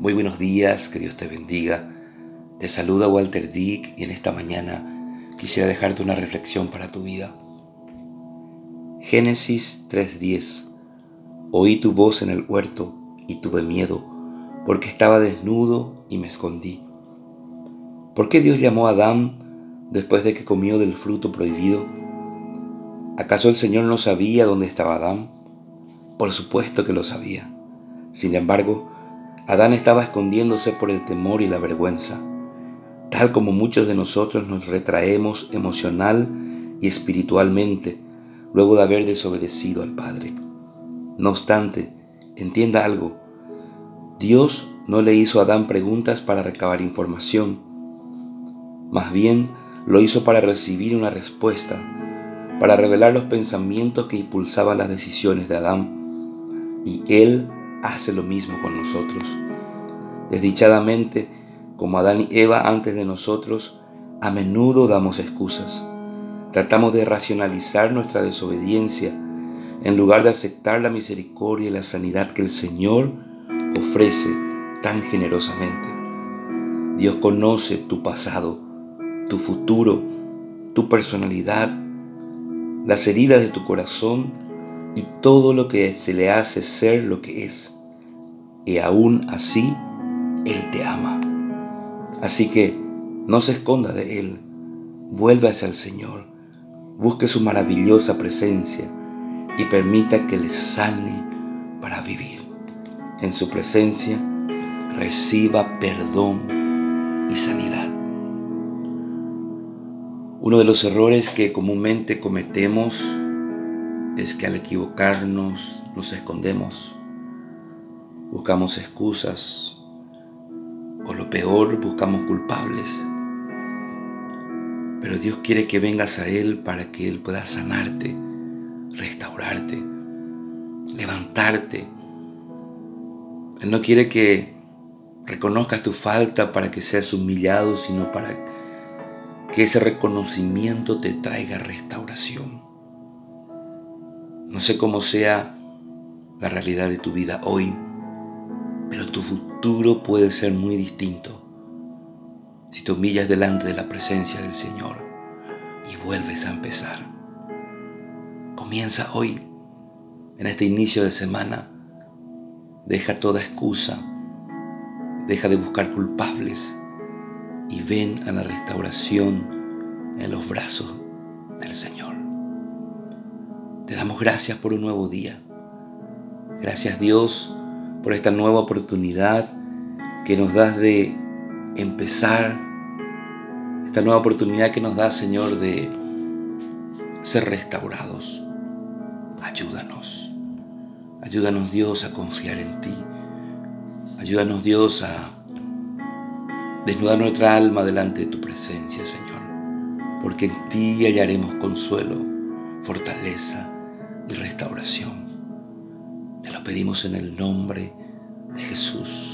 Muy buenos días, que Dios te bendiga. Te saluda Walter Dick y en esta mañana quisiera dejarte una reflexión para tu vida. Génesis 3:10 Oí tu voz en el huerto y tuve miedo, porque estaba desnudo y me escondí. ¿Por qué Dios llamó a Adán después de que comió del fruto prohibido? ¿Acaso el Señor no sabía dónde estaba Adán? Por supuesto que lo sabía. Sin embargo, Adán estaba escondiéndose por el temor y la vergüenza, tal como muchos de nosotros nos retraemos emocional y espiritualmente luego de haber desobedecido al Padre. No obstante, entienda algo, Dios no le hizo a Adán preguntas para recabar información, más bien lo hizo para recibir una respuesta, para revelar los pensamientos que impulsaban las decisiones de Adán, y él hace lo mismo con nosotros. Desdichadamente, como Adán y Eva antes de nosotros, a menudo damos excusas. Tratamos de racionalizar nuestra desobediencia en lugar de aceptar la misericordia y la sanidad que el Señor ofrece tan generosamente. Dios conoce tu pasado, tu futuro, tu personalidad, las heridas de tu corazón y todo lo que se le hace ser lo que es. Y aún así, Él te ama. Así que no se esconda de Él. Vuelva hacia el Señor. Busque su maravillosa presencia y permita que le sane para vivir. En su presencia reciba perdón y sanidad. Uno de los errores que comúnmente cometemos es que al equivocarnos nos escondemos, buscamos excusas o lo peor, buscamos culpables. Pero Dios quiere que vengas a Él para que Él pueda sanarte, restaurarte, levantarte. Él no quiere que reconozcas tu falta para que seas humillado, sino para que ese reconocimiento te traiga restauración. No sé cómo sea la realidad de tu vida hoy, pero tu futuro puede ser muy distinto si te humillas delante de la presencia del Señor y vuelves a empezar. Comienza hoy, en este inicio de semana. Deja toda excusa, deja de buscar culpables y ven a la restauración en los brazos del Señor. Te damos gracias por un nuevo día. Gracias Dios por esta nueva oportunidad que nos das de empezar, esta nueva oportunidad que nos da Señor de ser restaurados. Ayúdanos. Ayúdanos Dios a confiar en ti. Ayúdanos Dios a desnudar nuestra alma delante de tu presencia, Señor. Porque en ti hallaremos consuelo, fortaleza y restauración. Pedimos en el nombre de Jesús.